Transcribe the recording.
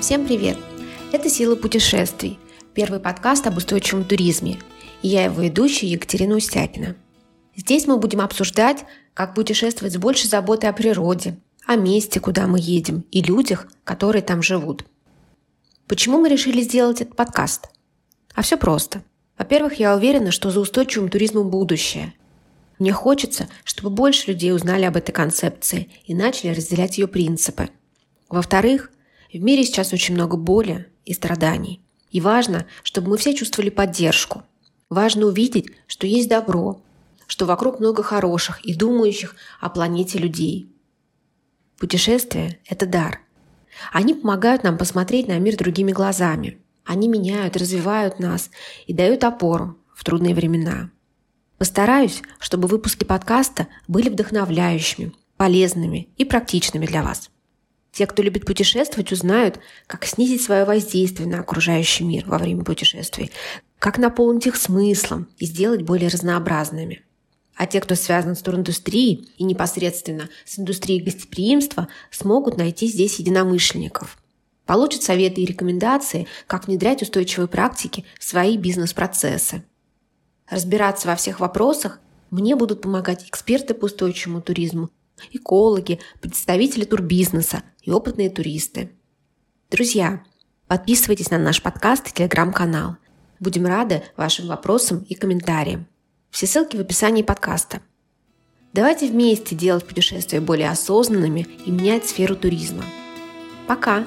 Всем привет! Это «Сила путешествий», первый подкаст об устойчивом туризме. И я его ведущая Екатерина Устякина. Здесь мы будем обсуждать, как путешествовать с большей заботой о природе, о месте, куда мы едем, и людях, которые там живут. Почему мы решили сделать этот подкаст? А все просто. Во-первых, я уверена, что за устойчивым туризмом будущее. Мне хочется, чтобы больше людей узнали об этой концепции и начали разделять ее принципы. Во-вторых, в мире сейчас очень много боли и страданий. И важно, чтобы мы все чувствовали поддержку. Важно увидеть, что есть добро, что вокруг много хороших и думающих о планете людей. Путешествия – это дар. Они помогают нам посмотреть на мир другими глазами. Они меняют, развивают нас и дают опору в трудные времена. Постараюсь, чтобы выпуски подкаста были вдохновляющими, полезными и практичными для вас. Те, кто любит путешествовать, узнают, как снизить свое воздействие на окружающий мир во время путешествий, как наполнить их смыслом и сделать более разнообразными. А те, кто связан с туриндустрией и непосредственно с индустрией гостеприимства, смогут найти здесь единомышленников. Получат советы и рекомендации, как внедрять устойчивые практики в свои бизнес-процессы. Разбираться во всех вопросах мне будут помогать эксперты по устойчивому туризму, экологи, представители турбизнеса и опытные туристы. Друзья, подписывайтесь на наш подкаст и телеграм-канал. Будем рады вашим вопросам и комментариям. Все ссылки в описании подкаста. Давайте вместе делать путешествия более осознанными и менять сферу туризма. Пока!